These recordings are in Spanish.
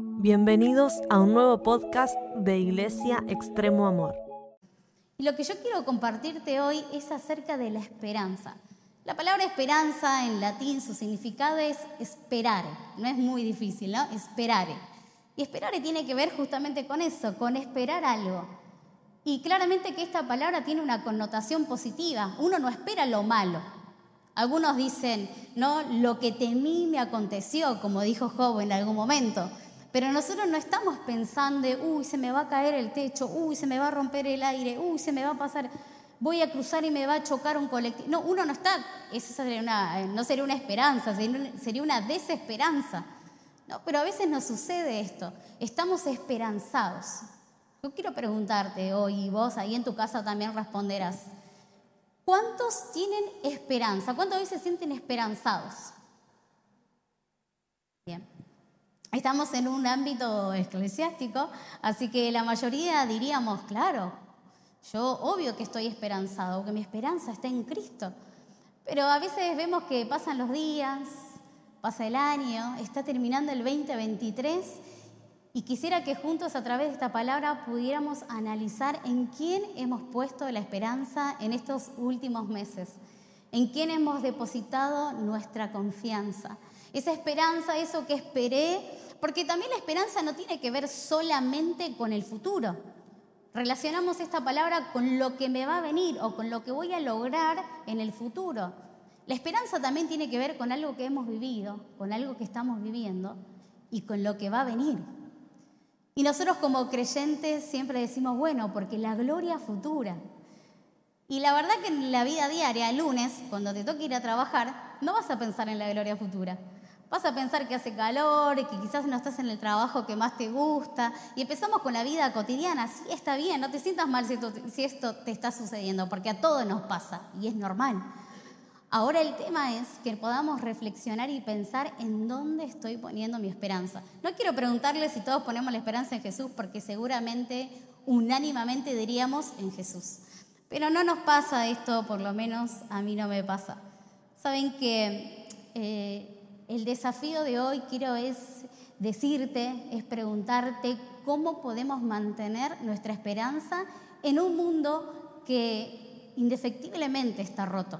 Bienvenidos a un nuevo podcast de Iglesia Extremo Amor. Y lo que yo quiero compartirte hoy es acerca de la esperanza. La palabra esperanza en latín, su significado es esperare. No es muy difícil, ¿no? Esperare. Y esperare tiene que ver justamente con eso, con esperar algo. Y claramente que esta palabra tiene una connotación positiva. Uno no espera lo malo. Algunos dicen, no, lo que temí me aconteció, como dijo Job en algún momento. Pero nosotros no estamos pensando, uy, se me va a caer el techo, uy, se me va a romper el aire, uy, se me va a pasar, voy a cruzar y me va a chocar un colectivo. No, uno no está, eso sería una, no sería una esperanza, sería una desesperanza. No, pero a veces nos sucede esto, estamos esperanzados. Yo quiero preguntarte hoy, y vos ahí en tu casa también responderás, ¿cuántos tienen esperanza? ¿Cuántas veces sienten esperanzados? Bien. Estamos en un ámbito eclesiástico, así que la mayoría diríamos, claro, yo obvio que estoy esperanzado, que mi esperanza está en Cristo. Pero a veces vemos que pasan los días, pasa el año, está terminando el 2023 y quisiera que juntos a través de esta palabra pudiéramos analizar en quién hemos puesto la esperanza en estos últimos meses, en quién hemos depositado nuestra confianza. Esa esperanza, eso que esperé, porque también la esperanza no tiene que ver solamente con el futuro. Relacionamos esta palabra con lo que me va a venir o con lo que voy a lograr en el futuro. La esperanza también tiene que ver con algo que hemos vivido, con algo que estamos viviendo y con lo que va a venir. Y nosotros como creyentes siempre decimos, bueno, porque la gloria futura. Y la verdad que en la vida diaria, el lunes, cuando te toque ir a trabajar, no vas a pensar en la gloria futura. Vas a pensar que hace calor, y que quizás no estás en el trabajo que más te gusta. Y empezamos con la vida cotidiana. Sí, está bien, no te sientas mal si esto, te está sucediendo, porque a todos nos pasa y es normal. Ahora el tema es que podamos reflexionar y pensar en dónde estoy poniendo mi esperanza. No quiero preguntarle si todos ponemos la esperanza en Jesús, porque seguramente unánimamente diríamos en Jesús. Pero no nos pasa esto, por lo menos a mí no me pasa. Saben que eh, el desafío de hoy quiero es decirte, es preguntarte cómo podemos mantener nuestra esperanza en un mundo que indefectiblemente está roto.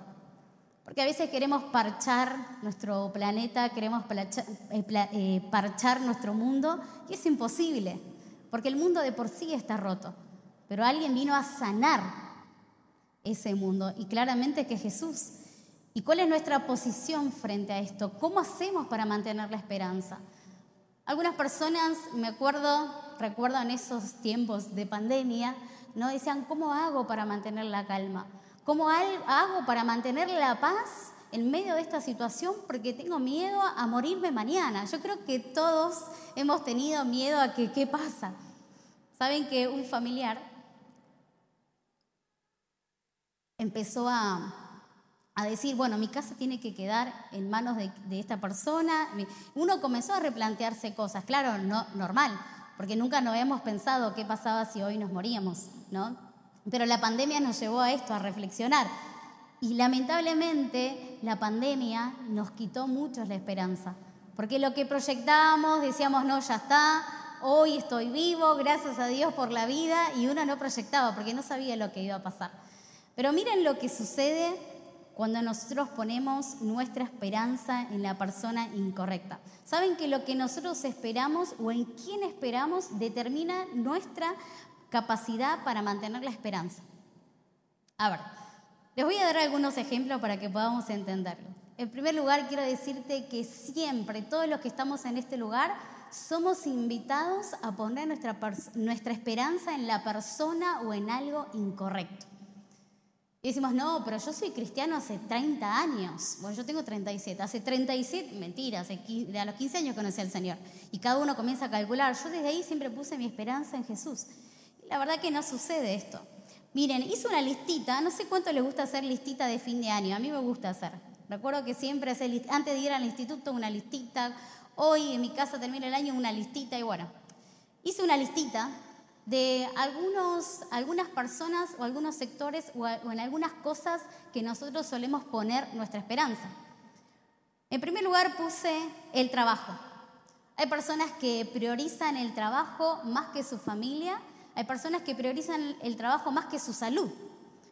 Porque a veces queremos parchar nuestro planeta, queremos eh, eh, parchar nuestro mundo y es imposible, porque el mundo de por sí está roto. Pero alguien vino a sanar ese mundo y claramente que Jesús. ¿Y cuál es nuestra posición frente a esto? ¿Cómo hacemos para mantener la esperanza? Algunas personas, me acuerdo, recuerdo en esos tiempos de pandemia, no decían, ¿cómo hago para mantener la calma? ¿Cómo hago para mantener la paz en medio de esta situación? Porque tengo miedo a morirme mañana. Yo creo que todos hemos tenido miedo a que qué pasa. Saben que un familiar empezó a, decir, bueno, mi casa tiene que quedar en manos de, de, esta persona. Uno comenzó a replantearse cosas, claro, no normal, porque nunca nos habíamos pensado qué pasaba si hoy nos moríamos, ¿no? Pero la pandemia nos llevó a esto, a reflexionar. Y lamentablemente la pandemia nos quitó mucho la esperanza. Porque lo que proyectábamos, decíamos, no, ya está, hoy estoy vivo, gracias a Dios por la vida, y uno no proyectaba porque no sabía lo que iba a pasar. Pero miren lo que sucede cuando nosotros ponemos nuestra esperanza en la persona incorrecta. Saben que lo que nosotros esperamos o en quién esperamos determina nuestra capacidad para mantener la esperanza. A ver, les voy a dar algunos ejemplos para que podamos entenderlo. En primer lugar, quiero decirte que siempre, todos los que estamos en este lugar, somos invitados a poner nuestra, nuestra esperanza en la persona o en algo incorrecto. Y decimos, no, pero yo soy cristiano hace 30 años. Bueno, yo tengo 37. Hace 37, mentira, hace, a los 15 años conocí al Señor. Y cada uno comienza a calcular. Yo desde ahí siempre puse mi esperanza en Jesús. La verdad que no sucede esto. Miren, hice una listita, no sé cuánto les gusta hacer listita de fin de año, a mí me gusta hacer. Recuerdo que siempre antes de ir al instituto una listita, hoy en mi casa termina el año una listita y bueno, hice una listita de algunos, algunas personas o algunos sectores o en algunas cosas que nosotros solemos poner nuestra esperanza. En primer lugar puse el trabajo. Hay personas que priorizan el trabajo más que su familia. Hay personas que priorizan el trabajo más que su salud.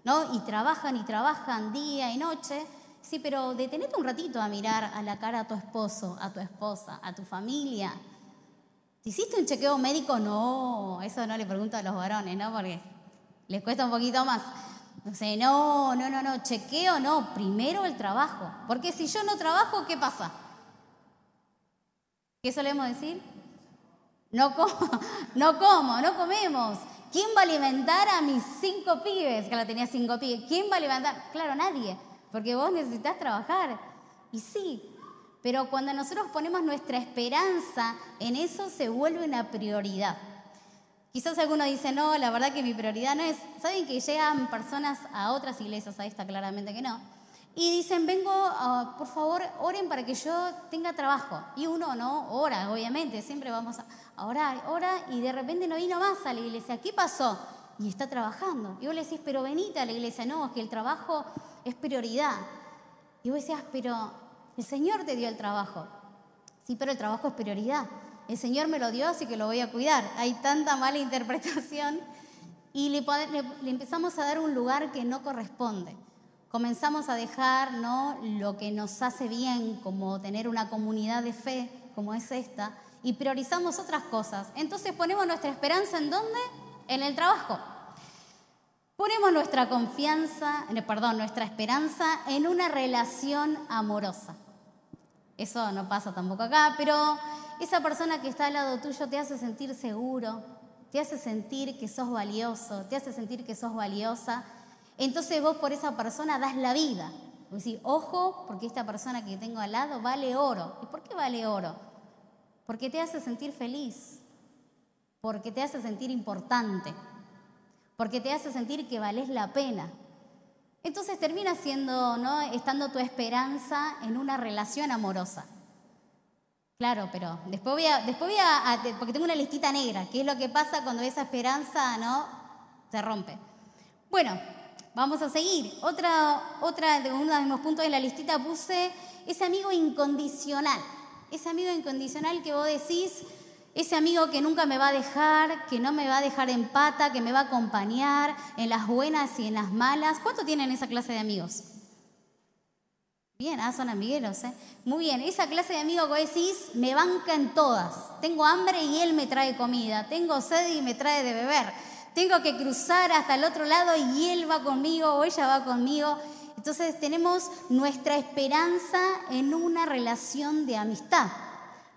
¿no? Y trabajan y trabajan día y noche. Sí, pero detenete un ratito a mirar a la cara a tu esposo, a tu esposa, a tu familia. ¿Te hiciste un chequeo médico? No, eso no le pregunto a los varones, ¿no? Porque les cuesta un poquito más. No sé, no, no, no, no, chequeo no, primero el trabajo. Porque si yo no trabajo, ¿qué pasa? ¿Qué solemos decir? No como, no como, no comemos. ¿Quién va a alimentar a mis cinco pibes? Que la tenía cinco pibes. ¿Quién va a alimentar? Claro, nadie, porque vos necesitas trabajar. Y sí, pero cuando nosotros ponemos nuestra esperanza en eso, se vuelve una prioridad. Quizás alguno dice, no, la verdad que mi prioridad no es. ¿Saben que llegan personas a otras iglesias? Ahí está claramente que no. Y dicen, vengo, por favor, oren para que yo tenga trabajo. Y uno no ora, obviamente, siempre vamos a orar, ora, y de repente no vino más a la iglesia. ¿Qué pasó? Y está trabajando. Y vos le decís, pero venite a la iglesia. No, es que el trabajo es prioridad. Y vos decías, pero el Señor te dio el trabajo. Sí, pero el trabajo es prioridad. El Señor me lo dio, así que lo voy a cuidar. Hay tanta mala interpretación y le, empezamos a dar un lugar que no corresponde comenzamos a dejar ¿no? lo que nos hace bien, como tener una comunidad de fe como es esta, y priorizamos otras cosas. Entonces ponemos nuestra esperanza en dónde? En el trabajo. Ponemos nuestra confianza, eh, perdón, nuestra esperanza en una relación amorosa. Eso no pasa tampoco acá, pero esa persona que está al lado tuyo te hace sentir seguro, te hace sentir que sos valioso, te hace sentir que sos valiosa entonces vos por esa persona das la vida. Vos decís, ojo, porque esta persona que tengo al lado vale oro. ¿Y por qué vale oro? Porque te hace sentir feliz, porque te hace sentir importante, porque te hace sentir que vales la pena. Entonces termina siendo, ¿no? Estando tu esperanza en una relación amorosa. Claro, pero después voy a, después voy a, porque tengo una listita negra, ¿qué es lo que pasa cuando esa esperanza, ¿no? Se rompe. Bueno, Vamos a seguir. Otra, de uno de mis puntos de la listita puse ese amigo incondicional. Ese amigo incondicional que vos decís, ese amigo que nunca me va a dejar, que no me va a dejar en pata, que me va a acompañar en las buenas y en las malas. ¿Cuánto tienen esa clase de amigos? Bien, ah, son amigueros, ¿eh? Muy bien, esa clase de amigos que decís, me banca en todas. Tengo hambre y él me trae comida. Tengo sed y me trae de beber tengo que cruzar hasta el otro lado y él va conmigo o ella va conmigo. Entonces tenemos nuestra esperanza en una relación de amistad.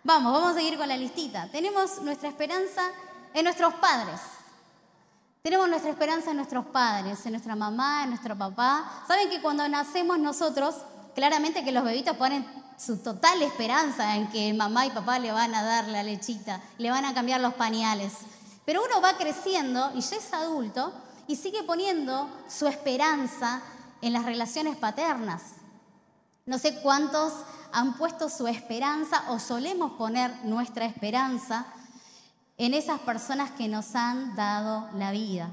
Vamos, vamos a seguir con la listita. Tenemos nuestra esperanza en nuestros padres. Tenemos nuestra esperanza en nuestros padres, en nuestra mamá, en nuestro papá. Saben que cuando nacemos nosotros, claramente que los bebitos ponen su total esperanza en que mamá y papá le van a dar la lechita, le van a cambiar los pañales. Pero uno va creciendo y ya es adulto y sigue poniendo su esperanza en las relaciones paternas. No sé cuántos han puesto su esperanza o solemos poner nuestra esperanza en esas personas que nos han dado la vida.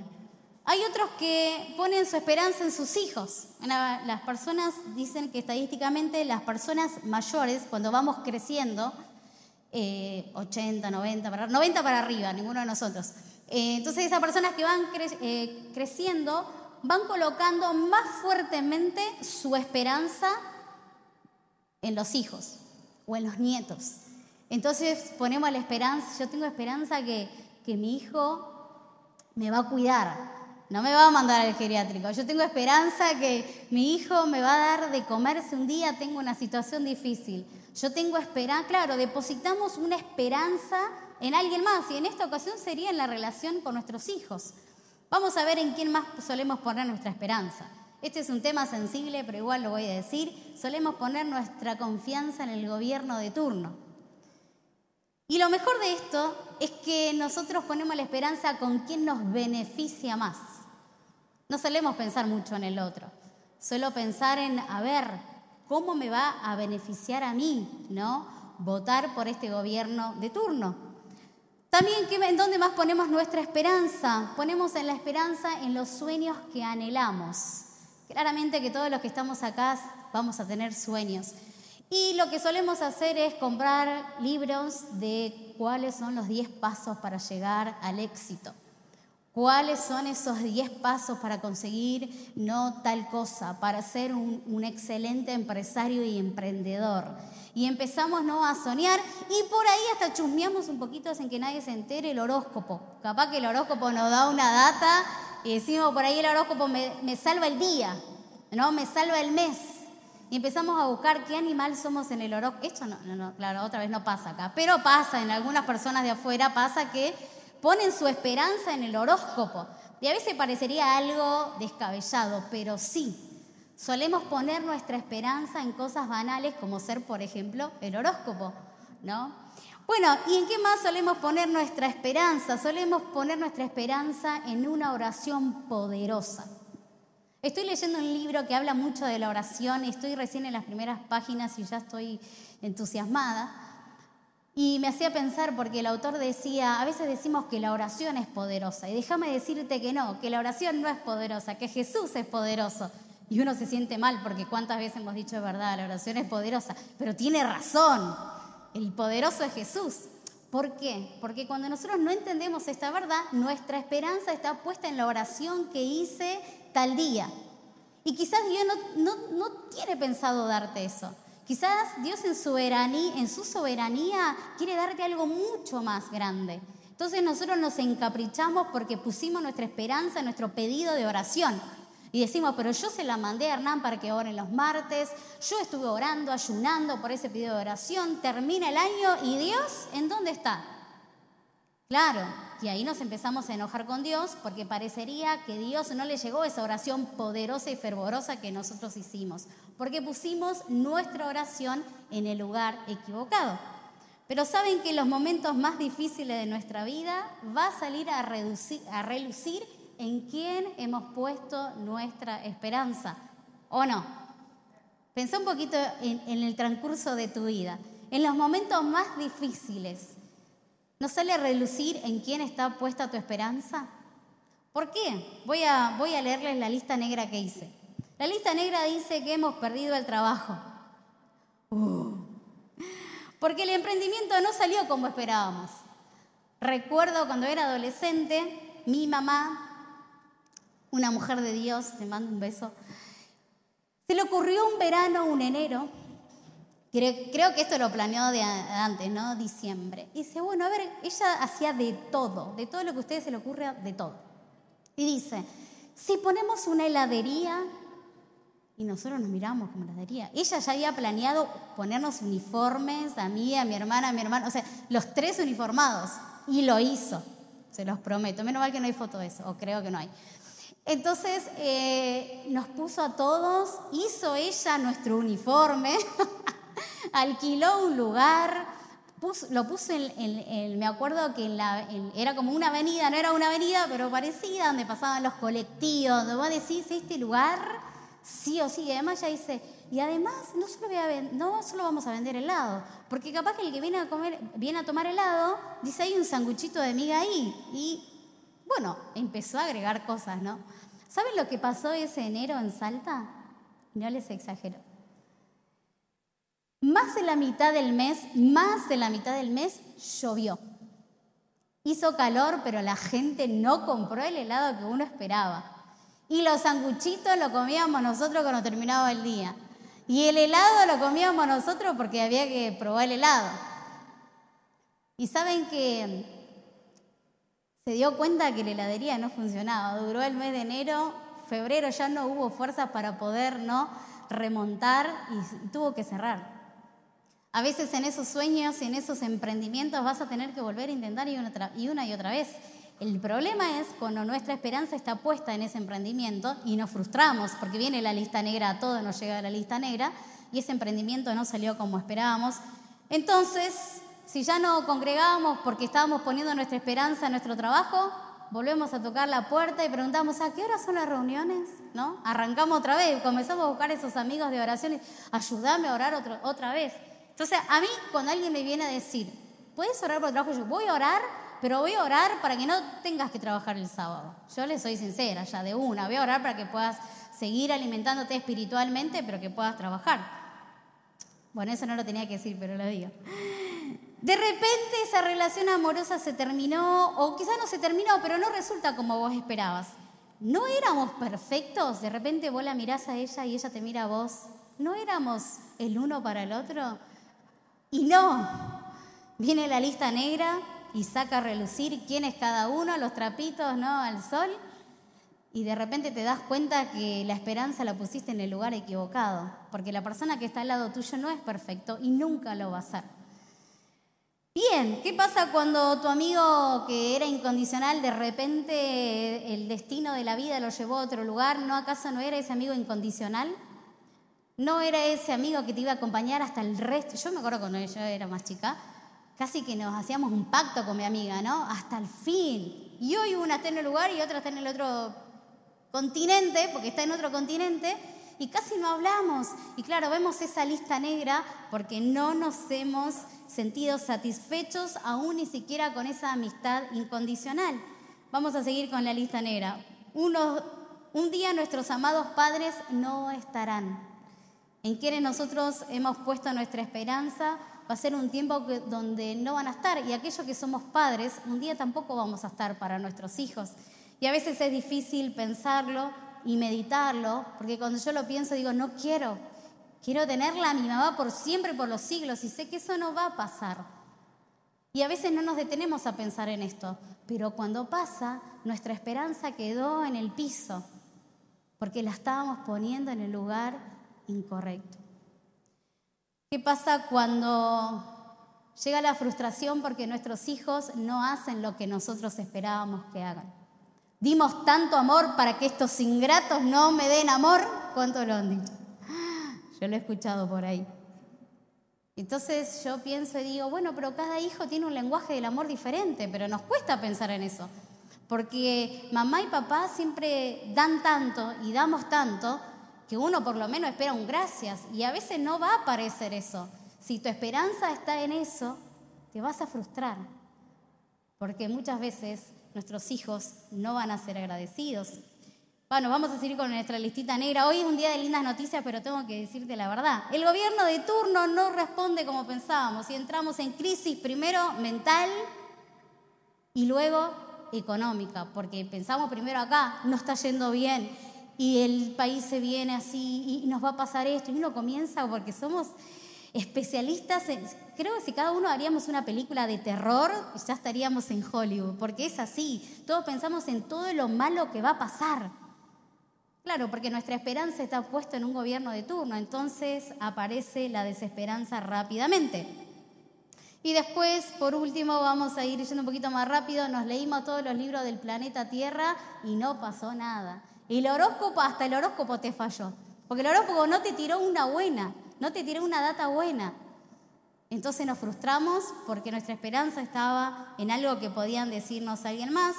Hay otros que ponen su esperanza en sus hijos. Las personas dicen que estadísticamente las personas mayores, cuando vamos creciendo, 80, 90, para, 90 para arriba, ninguno de nosotros. Eh, entonces esas personas que van eh, creciendo van colocando más fuertemente su esperanza en los hijos o en los nietos. Entonces ponemos la esperanza, yo tengo esperanza que, que mi hijo me va a cuidar, no me va a mandar al geriátrico. Yo tengo esperanza que mi hijo me va a dar de comer si un día tengo una situación difícil. Yo tengo esperanza, claro, depositamos una esperanza en alguien más y en esta ocasión sería en la relación con nuestros hijos. Vamos a ver en quién más solemos poner nuestra esperanza. Este es un tema sensible, pero igual lo voy a decir. Solemos poner nuestra confianza en el gobierno de turno. Y lo mejor de esto es que nosotros ponemos la esperanza con quien nos beneficia más. No solemos pensar mucho en el otro. Suelo pensar en, a ver, ¿Cómo me va a beneficiar a mí, no? Votar por este gobierno de turno. También, ¿en dónde más ponemos nuestra esperanza? Ponemos en la esperanza en los sueños que anhelamos. Claramente que todos los que estamos acá vamos a tener sueños. Y lo que solemos hacer es comprar libros de cuáles son los 10 pasos para llegar al éxito. ¿Cuáles son esos 10 pasos para conseguir no tal cosa, para ser un, excelente empresario y emprendedor? Y empezamos ¿no? a soñar y por ahí hasta chusmeamos un poquito sin que nadie se entere el horóscopo. Capaz que el horóscopo nos da una data y decimos por ahí el horóscopo me, me salva el día, ¿no? me salva el mes. Y empezamos a buscar qué animal somos en el horóscopo. Esto no, no, no, claro, otra vez no pasa acá, pero pasa en algunas personas de afuera, pasa que ponen su esperanza en el horóscopo. Y a veces parecería algo descabellado, pero sí. Solemos poner nuestra esperanza en cosas banales como ser, por ejemplo, el horóscopo, ¿no? Bueno, ¿y en qué más solemos poner nuestra esperanza? Solemos poner nuestra esperanza en una oración poderosa. Estoy leyendo un libro que habla mucho de la oración, estoy recién en las primeras páginas y ya estoy entusiasmada. Y me hacía pensar porque el autor decía, a veces decimos que la oración es poderosa. Y déjame decirte que no, que la oración no es poderosa, que Jesús es poderoso. Y uno se siente mal porque cuántas veces hemos dicho, verdad, la oración es poderosa. Pero tiene razón, el poderoso es Jesús. ¿Por qué? Porque cuando nosotros no entendemos esta verdad, nuestra esperanza está puesta en la oración que hice tal día. Y quizás Dios no, no, no tiene pensado darte eso. Quizás Dios en, soberanía, en su soberanía quiere darte algo mucho más grande. Entonces nosotros nos encaprichamos porque pusimos nuestra esperanza en nuestro pedido de oración. Y decimos, pero yo se la mandé a Hernán para que oren los martes, yo estuve orando, ayunando por ese pedido de oración, termina el año y Dios, ¿en dónde está? Claro, y ahí nos empezamos a enojar con Dios porque parecería que Dios no le llegó esa oración poderosa y fervorosa que nosotros hicimos, porque pusimos nuestra oración en el lugar equivocado. Pero saben que en los momentos más difíciles de nuestra vida va a salir a relucir en quién hemos puesto nuestra esperanza, ¿o no? Pensá un poquito en, el transcurso de tu vida. En los momentos más difíciles, ¿No sale a relucir en quién está puesta tu esperanza? ¿Por qué? Voy a, voy leerles la lista negra que hice. La lista negra dice que hemos perdido el trabajo. Uh. porque el emprendimiento no salió como esperábamos. Recuerdo cuando era adolescente, mi mamá, una mujer de Dios, te mando un beso, se le ocurrió un verano, un enero, Creo que esto lo planeó de antes, ¿no? Diciembre. Y dice, bueno, a ver, ella hacía de todo, de todo lo que a ustedes se le ocurre, de todo. Y dice, si ponemos una heladería, y nosotros nos miramos como heladería, ella ya había planeado ponernos uniformes, a mí, a mi hermana, a mi hermano, o sea, los tres uniformados, y lo hizo, se los prometo. Menos mal que no hay foto de eso, o creo que no hay. Entonces eh, nos puso a todos, hizo ella nuestro uniforme. alquiló un lugar, lo puso en, me acuerdo que era como una avenida, no era una avenida, pero parecida, donde pasaban los colectivos, donde vos decís, este lugar, sí o sí, y además ya dice, y además no solo, voy a no solo vamos a vender helado, porque capaz que el que viene a, comer, viene a tomar helado, dice, hay un sanguchito de miga ahí, y bueno, empezó a agregar cosas, ¿no? ¿Saben lo que pasó ese enero en Salta? No les exagero. Más de la mitad del mes, más de la mitad del mes llovió. Hizo calor, pero la gente no compró el helado que uno esperaba. Y los sanguchitos lo comíamos nosotros cuando terminaba el día. Y el helado lo comíamos nosotros porque había que probar el helado. Y saben que se dio cuenta que la heladería no funcionaba. Duró el mes de enero, febrero ya no hubo fuerzas para poder no remontar y tuvo que cerrar. A veces en esos sueños, en esos emprendimientos vas a tener que volver a intentar y una, y otra vez. El problema es cuando nuestra esperanza está puesta en ese emprendimiento y nos frustramos porque viene la lista negra, todo nos llega a la lista negra y ese emprendimiento no salió como esperábamos. Entonces, si ya no congregábamos porque estábamos poniendo nuestra esperanza en nuestro trabajo, volvemos a tocar la puerta y preguntamos, ¿a qué hora son las reuniones? ¿No? Arrancamos otra vez, comenzamos a buscar esos amigos de oración ayúdame a orar otra vez. Entonces, a mí, cuando alguien me viene a decir, ¿puedes orar por el trabajo? Yo voy a orar, pero voy a orar para que no tengas que trabajar el sábado. Yo le soy sincera, ya de una. Voy a orar para que puedas seguir alimentándote espiritualmente, pero que puedas trabajar. Bueno, eso no lo tenía que decir, pero lo digo. De repente esa relación amorosa se terminó, o quizás no se terminó, pero no resulta como vos esperabas. No éramos perfectos, de repente vos la mirás a ella y ella te mira a vos. ¿No éramos el uno para el otro? Y no, viene la lista negra y saca a relucir quién es cada uno, los trapitos, ¿no? Al sol. Y de repente te das cuenta que la esperanza la pusiste en el lugar equivocado, porque la persona que está al lado tuyo no es perfecto y nunca lo va a ser. Bien, ¿qué pasa cuando tu amigo que era incondicional de repente el destino de la vida lo llevó a otro lugar? ¿No acaso no era ese amigo incondicional? ¿No era ese amigo que te iba a acompañar hasta el resto? Yo me acuerdo cuando yo era más chica, casi que nos hacíamos un pacto con mi amiga, ¿no? Hasta el fin. Y hoy una está en el lugar y otra está en el otro continente, porque está en otro continente, y casi no hablamos. Y claro, vemos esa lista negra porque no nos hemos sentido satisfechos aún ni siquiera con esa amistad incondicional. Vamos a seguir con la lista negra. un día nuestros amados padres no estarán. En quienes nosotros hemos puesto nuestra esperanza va a ser un tiempo donde no van a estar y aquellos que somos padres un día tampoco vamos a estar para nuestros hijos. Y a veces es difícil pensarlo y meditarlo, porque cuando yo lo pienso digo, no quiero, quiero tenerla a mi mamá por siempre, por los siglos, y sé que eso no va a pasar. Y a veces no nos detenemos a pensar en esto, pero cuando pasa, nuestra esperanza quedó en el piso, porque la estábamos poniendo en el lugar incorrecto. ¿Qué pasa cuando llega la frustración porque nuestros hijos no hacen lo que nosotros esperábamos que hagan? Dimos tanto amor para que estos ingratos no me den amor. ¿Cuánto lo han dicho? Yo lo he escuchado por ahí. Entonces yo pienso y digo, bueno, pero cada hijo tiene un lenguaje del amor diferente, pero nos cuesta pensar en eso. Porque mamá y papá siempre dan tanto y damos tanto que uno por lo menos espera un gracias y a veces no va a aparecer eso. Si tu esperanza está en eso, te vas a frustrar. Porque muchas veces nuestros hijos no van a ser agradecidos. Bueno, vamos a seguir con nuestra listita negra. Hoy es un día de lindas noticias, pero tengo que decirte la verdad. El gobierno de turno no responde como pensábamos y entramos en crisis primero mental y luego económica, porque pensamos primero acá, no está yendo bien y el país se viene así y nos va a pasar esto y uno comienza porque somos especialistas, en, creo que si cada uno haríamos una película de terror, ya estaríamos en Hollywood, porque es así, todos pensamos en todo lo malo que va a pasar. Claro, porque nuestra esperanza está puesta en un gobierno de turno, entonces aparece la desesperanza rápidamente. Y después, por último, vamos a ir yendo un poquito más rápido, nos leímos todos los libros del planeta Tierra y no pasó nada. El horóscopo, hasta el horóscopo te falló, porque el horóscopo no te tiró una buena no te tiré una data buena. Entonces nos frustramos porque nuestra esperanza estaba en algo que podían decirnos alguien más.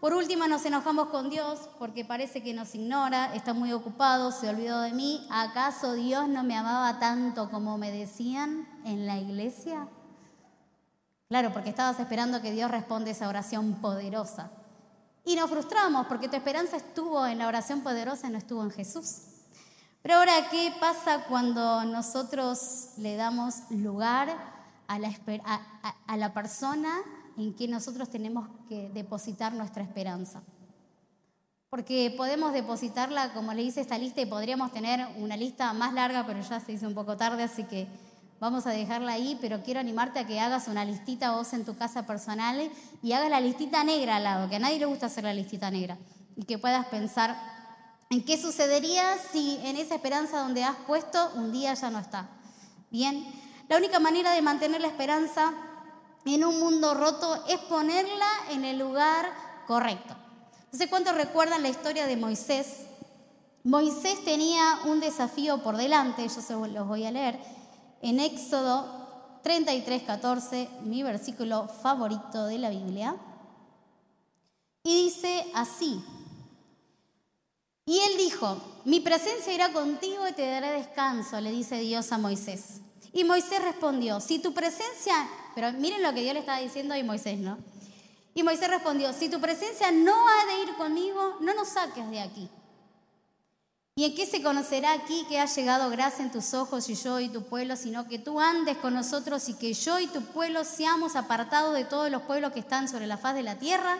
Por último nos enojamos con Dios porque parece que nos ignora, está muy ocupado, se olvidó de mí. ¿Acaso Dios no me amaba tanto como me decían en la iglesia? Claro, porque estabas esperando que Dios responda esa oración poderosa. Y nos frustramos porque tu esperanza estuvo en la oración poderosa no estuvo en Jesús. Pero ahora, ¿qué pasa cuando nosotros le damos lugar a la, a, la persona en que nosotros tenemos que depositar nuestra esperanza? Porque podemos depositarla, como le hice esta lista, y podríamos tener una lista más larga, pero ya se hizo un poco tarde, así que vamos a dejarla ahí, pero quiero animarte a que hagas una listita vos en tu casa personal y hagas la listita negra al lado, que a nadie le gusta hacer la listita negra, y que puedas pensar ¿En qué sucedería si en esa esperanza donde has puesto un día ya no está? Bien, la única manera de mantener la esperanza en un mundo roto es ponerla en el lugar correcto. No sé cuántos recuerdan la historia de Moisés. Moisés tenía un desafío por delante, yo se los voy a leer, en Éxodo 33, 14, mi versículo favorito de la Biblia. Y dice así, y él dijo, mi presencia irá contigo y te daré descanso, le dice Dios a Moisés. Y Moisés respondió, si tu presencia, pero miren lo que Dios le estaba diciendo a Moisés, ¿no? Y Moisés respondió, si tu presencia no ha de ir conmigo, no nos saques de aquí. ¿Y en qué se conocerá aquí que ha llegado gracia en tus ojos y yo y tu pueblo, sino que tú andes con nosotros y que yo y tu pueblo seamos apartados de todos los pueblos que están sobre la faz de la tierra?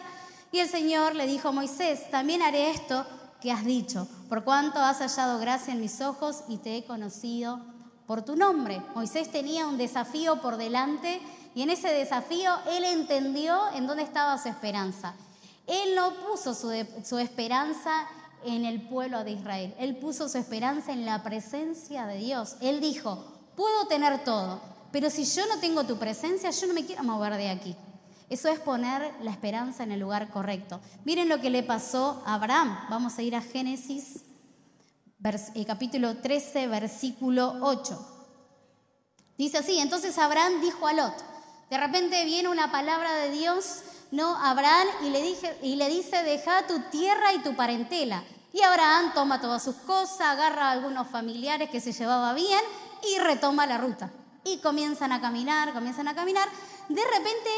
Y el Señor le dijo a Moisés, también haré esto que has dicho, por cuanto has hallado gracia en mis ojos y te he conocido por tu nombre. Moisés tenía un desafío por delante y en ese desafío él entendió en dónde estaba su esperanza. Él no puso su, su esperanza en el pueblo de Israel. Él puso su esperanza en la presencia de Dios. Él dijo, puedo tener todo, pero si yo no tengo tu presencia, yo no me quiero mover de aquí. Eso es poner la esperanza en el lugar correcto. Miren lo que le pasó a Abraham. Vamos a ir a Génesis eh, capítulo 13, versículo 8. Dice así, entonces Abraham dijo a Lot, de repente viene una palabra de Dios no Abraham y le, dije, y le dice, deja tu tierra y tu parentela. Y Abraham toma todas sus cosas, agarra a algunos familiares que se llevaba bien y retoma la ruta. Y comienzan a caminar, comienzan a caminar. De repente,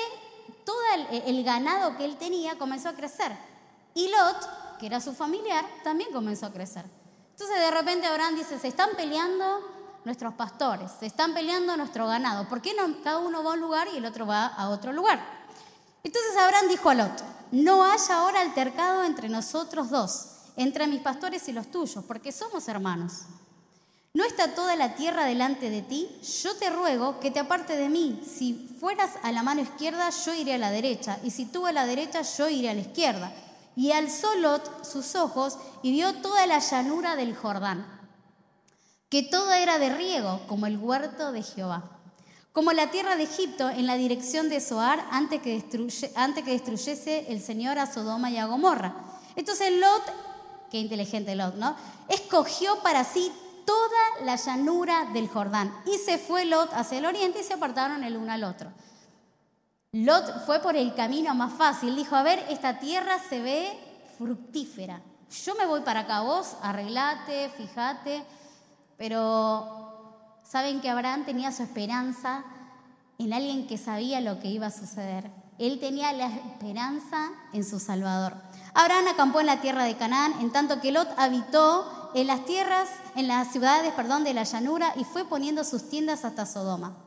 todo el, el ganado que él tenía comenzó a crecer. Y Lot, que era su familiar, también comenzó a crecer. Entonces de repente Abraham dice, se están peleando nuestros pastores, se están peleando nuestro ganado. ¿Por qué no cada uno va a un lugar y el otro va a otro lugar? Entonces Abraham dijo a Lot, no haya ahora altercado entre nosotros dos, entre mis pastores y los tuyos, porque somos hermanos. ¿No está toda la tierra delante de ti? Yo te ruego que te aparte de mí. Si fueras a la mano izquierda, yo iré a la derecha, y si tú a la derecha, yo iré a la izquierda. Y alzó Lot sus ojos y vio toda la llanura del Jordán, que todo era de riego, como el huerto de Jehová como la tierra de Egipto en la dirección de Zoar antes que, destruyese el Señor a Sodoma y a Gomorra. Entonces Lot, qué inteligente Lot, ¿no? Escogió para sí toda la llanura del Jordán y se fue Lot hacia el oriente y se apartaron el uno al otro. Lot fue por el camino más fácil, dijo, a ver, esta tierra se ve fructífera. Yo me voy para acá, vos arreglate, fíjate, pero Saben que Abraham tenía su esperanza en alguien que sabía lo que iba a suceder. Él tenía la esperanza en su Salvador. Abraham acampó en la tierra de Canaán, en tanto que Lot habitó en las tierras, en las ciudades, perdón, de la llanura y fue poniendo sus tiendas hasta Sodoma.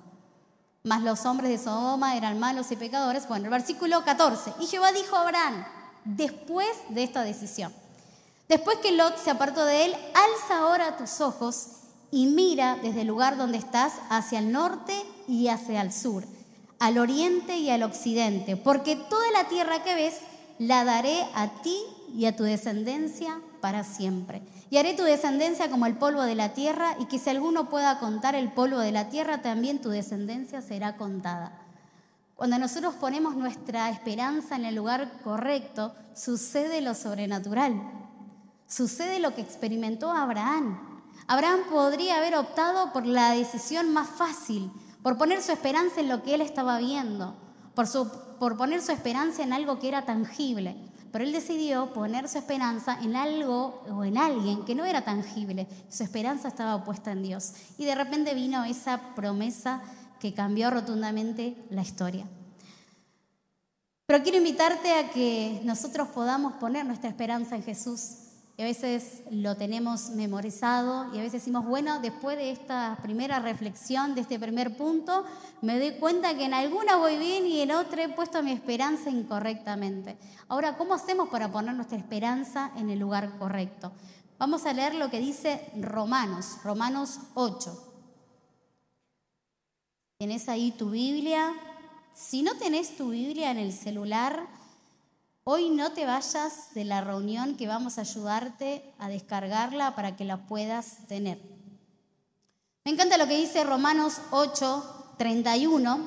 Mas los hombres de Sodoma eran malos y pecadores. Bueno, el versículo 14. Y Jehová dijo a Abraham, después de esta decisión, después que Lot se apartó de él, alza ahora tus ojos y mira desde el lugar donde estás hacia el norte y hacia el sur, al oriente y al occidente, porque toda la tierra que ves la daré a ti y a tu descendencia para siempre. Y haré tu descendencia como el polvo de la tierra, y que si alguno pueda contar el polvo de la tierra, también tu descendencia será contada. Cuando nosotros ponemos nuestra esperanza en el lugar correcto, sucede lo sobrenatural. Sucede lo que experimentó Abraham. Abraham podría haber optado por la decisión más fácil, por poner su esperanza en lo que él estaba viendo, por, poner su esperanza en algo que era tangible. Pero él decidió poner su esperanza en algo o en alguien que no era tangible. Su esperanza estaba puesta en Dios. Y de repente vino esa promesa que cambió rotundamente la historia. Pero quiero invitarte a que nosotros podamos poner nuestra esperanza en Jesús y a veces lo tenemos memorizado y a veces decimos, bueno, después de esta primera reflexión, de este primer punto, me doy cuenta que en alguna voy bien y en otra he puesto mi esperanza incorrectamente. Ahora, ¿cómo hacemos para poner nuestra esperanza en el lugar correcto? Vamos a leer lo que dice Romanos, Romanos 8. ¿Tienes ahí tu Biblia? Si no tenés tu Biblia en el celular, Hoy no te vayas de la reunión que vamos a ayudarte a descargarla para que la puedas tener. Me encanta lo que dice Romanos 8, 31,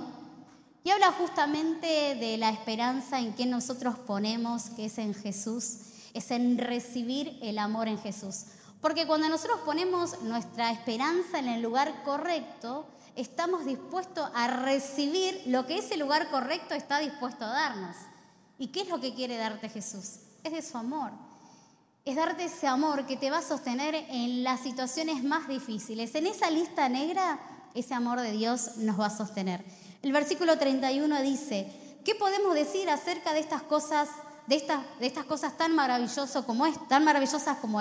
y habla justamente de la esperanza en que nosotros ponemos, que es en Jesús, es en recibir el amor en Jesús. Porque cuando nosotros ponemos nuestra esperanza en el lugar correcto, estamos dispuestos a recibir lo que ese lugar correcto está dispuesto a darnos. ¿Y qué es lo que quiere darte Jesús? Es de su amor. Es darte ese amor que te va a sostener en las situaciones más difíciles. En esa lista negra, ese amor de Dios nos va a sostener. El versículo 31 dice, ¿qué podemos decir acerca de estas cosas, de estas, cosas tan maravillosas como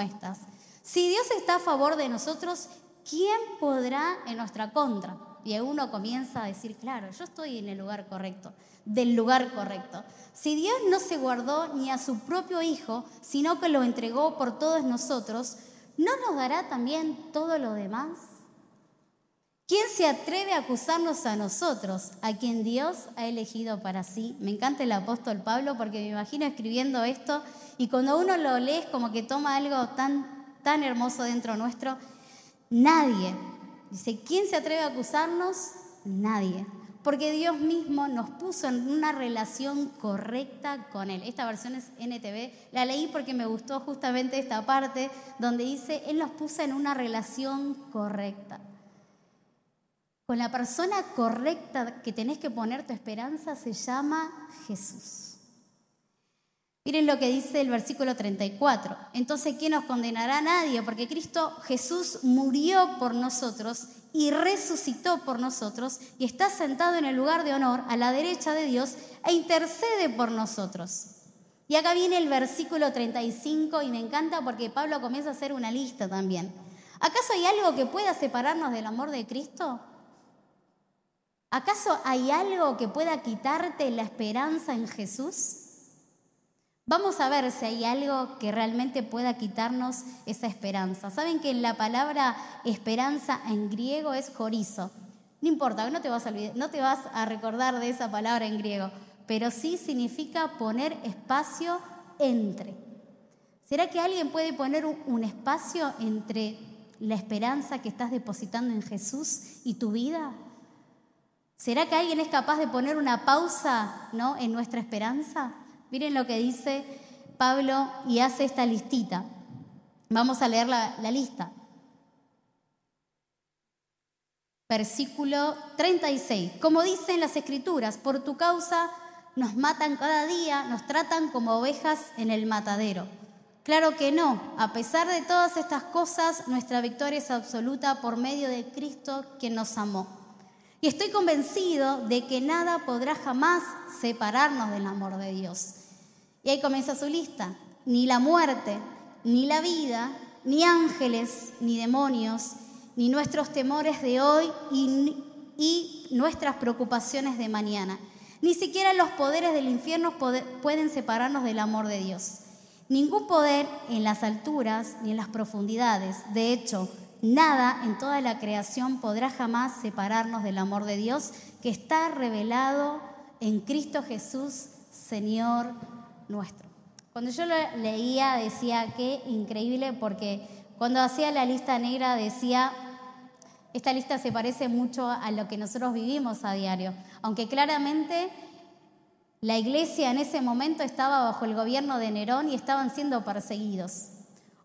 estas? Si Dios está a favor de nosotros, ¿quién podrá en nuestra contra? Y uno comienza a decir, claro, yo estoy en el lugar correcto, del lugar correcto. Si Dios no se guardó ni a su propio Hijo, sino que lo entregó por todos nosotros, ¿no nos dará también todo lo demás? ¿Quién se atreve a acusarnos a nosotros, a quien Dios ha elegido para sí? Me encanta el apóstol Pablo porque me imagino escribiendo esto y cuando uno lo lee como que toma algo tan, tan hermoso dentro nuestro. Nadie, dice, ¿quién se atreve a acusarnos? Nadie. Porque Dios mismo nos puso en una relación correcta con Él. Esta versión es NTV. La leí porque me gustó justamente esta parte donde dice, Él nos puso en una relación correcta. Con la persona correcta que tenés que poner tu esperanza se llama Jesús. Miren lo que dice el versículo 34. Entonces, ¿quién nos condenará? a Nadie, porque Cristo Jesús murió por nosotros y resucitó por nosotros y está sentado en el lugar de honor a la derecha de Dios e intercede por nosotros. Y acá viene el versículo 35 y me encanta porque Pablo comienza a hacer una lista también. ¿Acaso hay algo que pueda separarnos del amor de Cristo? ¿Acaso hay algo que pueda quitarte la esperanza en Jesús? Vamos a ver si hay algo que realmente pueda quitarnos esa esperanza. Saben que la palabra esperanza en griego es jorizo. No importa, no te vas a no te vas a recordar de esa palabra en griego, pero sí significa poner espacio entre. ¿Será que alguien puede poner un espacio entre la esperanza que estás depositando en Jesús y tu vida? ¿Será que alguien es capaz de poner una pausa ¿no? en nuestra esperanza? Miren lo que dice Pablo y hace esta listita. Vamos a leer la, lista. Versículo 36. Como dicen las escrituras, por tu causa nos matan cada día, nos tratan como ovejas en el matadero. Claro que no, a pesar de todas estas cosas, nuestra victoria es absoluta por medio de Cristo quien nos amó. Y estoy convencido de que nada podrá jamás separarnos del amor de Dios. Y ahí comienza su lista. Ni la muerte, ni la vida, ni ángeles, ni demonios, ni nuestros temores de hoy y, nuestras preocupaciones de mañana. Ni siquiera los poderes del infierno pueden separarnos del amor de Dios. Ningún poder en las alturas ni en las profundidades. De hecho, Nada en toda la creación podrá jamás separarnos del amor de Dios que está revelado en Cristo Jesús, Señor nuestro. Cuando yo lo leía decía que increíble porque cuando hacía la lista negra decía, esta lista se parece mucho a lo que nosotros vivimos a diario, aunque claramente la iglesia en ese momento estaba bajo el gobierno de Nerón y estaban siendo perseguidos.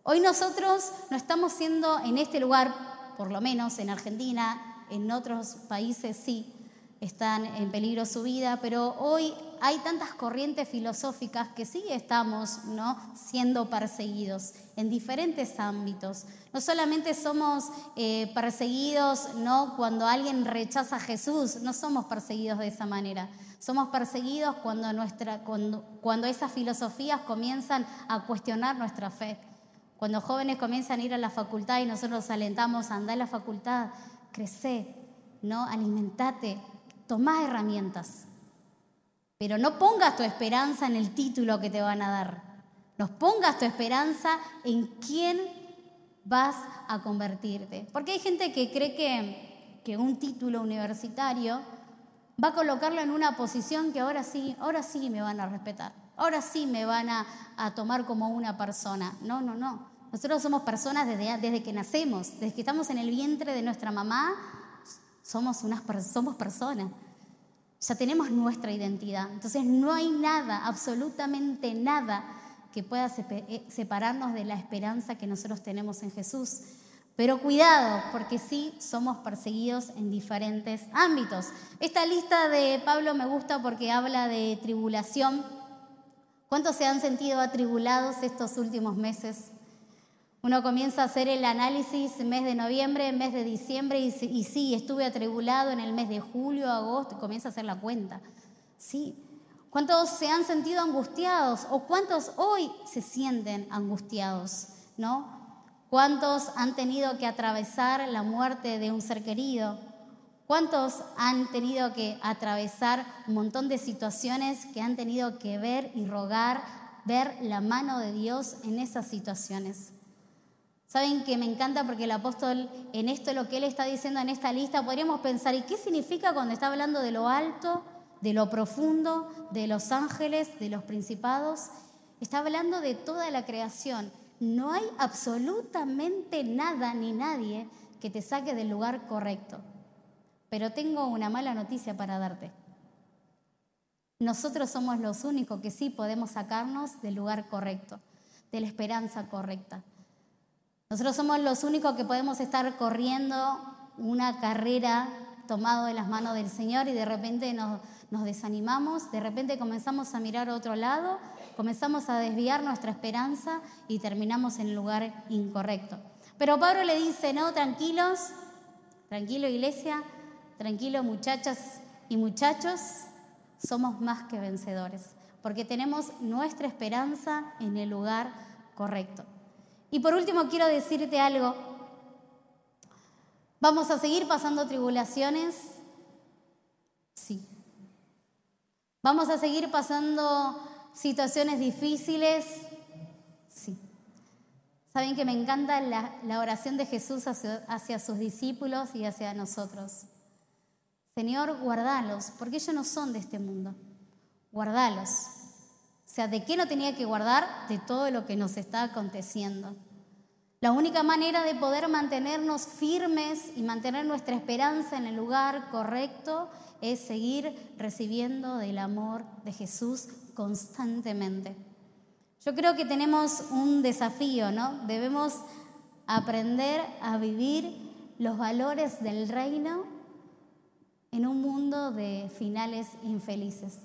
Hoy nosotros no estamos siendo en este lugar, por lo menos en Argentina, en otros países sí, están en peligro su vida, pero hoy hay tantas corrientes filosóficas que sí estamos ¿no? siendo perseguidos en diferentes ámbitos. No solamente somos eh, perseguidos ¿no? cuando alguien rechaza a Jesús, no somos perseguidos de esa manera. Somos perseguidos cuando, nuestra, cuando, cuando esas filosofías comienzan a cuestionar nuestra fe. Cuando jóvenes comienzan a ir a la facultad y nosotros alentamos a andar a la facultad, crece, ¿no? Alimentate, toma herramientas. Pero no pongas tu esperanza en el título que te van a dar. No pongas tu esperanza en quién vas a convertirte. Porque hay gente que cree que, que un título universitario va a colocarlo en una posición que ahora sí, ahora sí me van a respetar. Ahora sí me van a, a tomar como una persona. No, no, no. Nosotros somos personas desde, desde que nacemos, desde que estamos en el vientre de nuestra mamá, somos, unas, somos personas. Ya tenemos nuestra identidad. Entonces no hay nada, absolutamente nada, que pueda eh, separarnos de la esperanza que nosotros tenemos en Jesús. Pero cuidado, porque sí somos perseguidos en diferentes ámbitos. Esta lista de Pablo me gusta porque habla de tribulación. ¿Cuántos se han sentido atribulados estos últimos meses? Uno comienza a hacer el análisis mes de noviembre, mes de diciembre y, y sí, estuve atribulado en el mes de julio, agosto, comienza a hacer la cuenta. Sí. ¿Cuántos se han sentido angustiados o cuántos hoy se sienten angustiados? ¿No? ¿Cuántos han tenido que atravesar la muerte de un ser querido? ¿Cuántos han tenido que atravesar un montón de situaciones que han tenido que ver y rogar, ver la mano de Dios en esas situaciones? Saben que me encanta porque el apóstol en esto, lo que él está diciendo en esta lista, podríamos pensar, ¿y qué significa cuando está hablando de lo alto, de lo profundo, de los ángeles, de los principados? Está hablando de toda la creación no hay absolutamente nada ni nadie que te saque del lugar correcto. Pero tengo una mala noticia para darte. Nosotros somos los únicos que sí podemos sacarnos del lugar correcto, de la esperanza correcta. Nosotros somos los únicos que podemos estar corriendo una carrera tomado de las manos del Señor y de repente nos, nos desanimamos, de repente comenzamos a mirar a otro lado comenzamos a desviar nuestra esperanza y terminamos en el lugar incorrecto. Pero Pablo le dice, no, tranquilos, tranquilo iglesia, tranquilo muchachas y muchachos, somos más que vencedores, porque tenemos nuestra esperanza en el lugar correcto. Y por último quiero decirte algo, ¿vamos a seguir pasando tribulaciones? Sí. ¿Vamos a seguir pasando situaciones difíciles, sí. Saben que me encanta la, oración de Jesús hacia, hacia, sus discípulos y hacia nosotros. Señor, guardalos, porque ellos no son de este mundo. Guardalos. O sea, ¿de qué no tenía que guardar? De todo lo que nos está aconteciendo. La única manera de poder mantenernos firmes y mantener nuestra esperanza en el lugar correcto es seguir recibiendo del amor de Jesús constantemente. Yo creo que tenemos un desafío, ¿no? Debemos aprender a vivir los valores del reino en un mundo de finales infelices.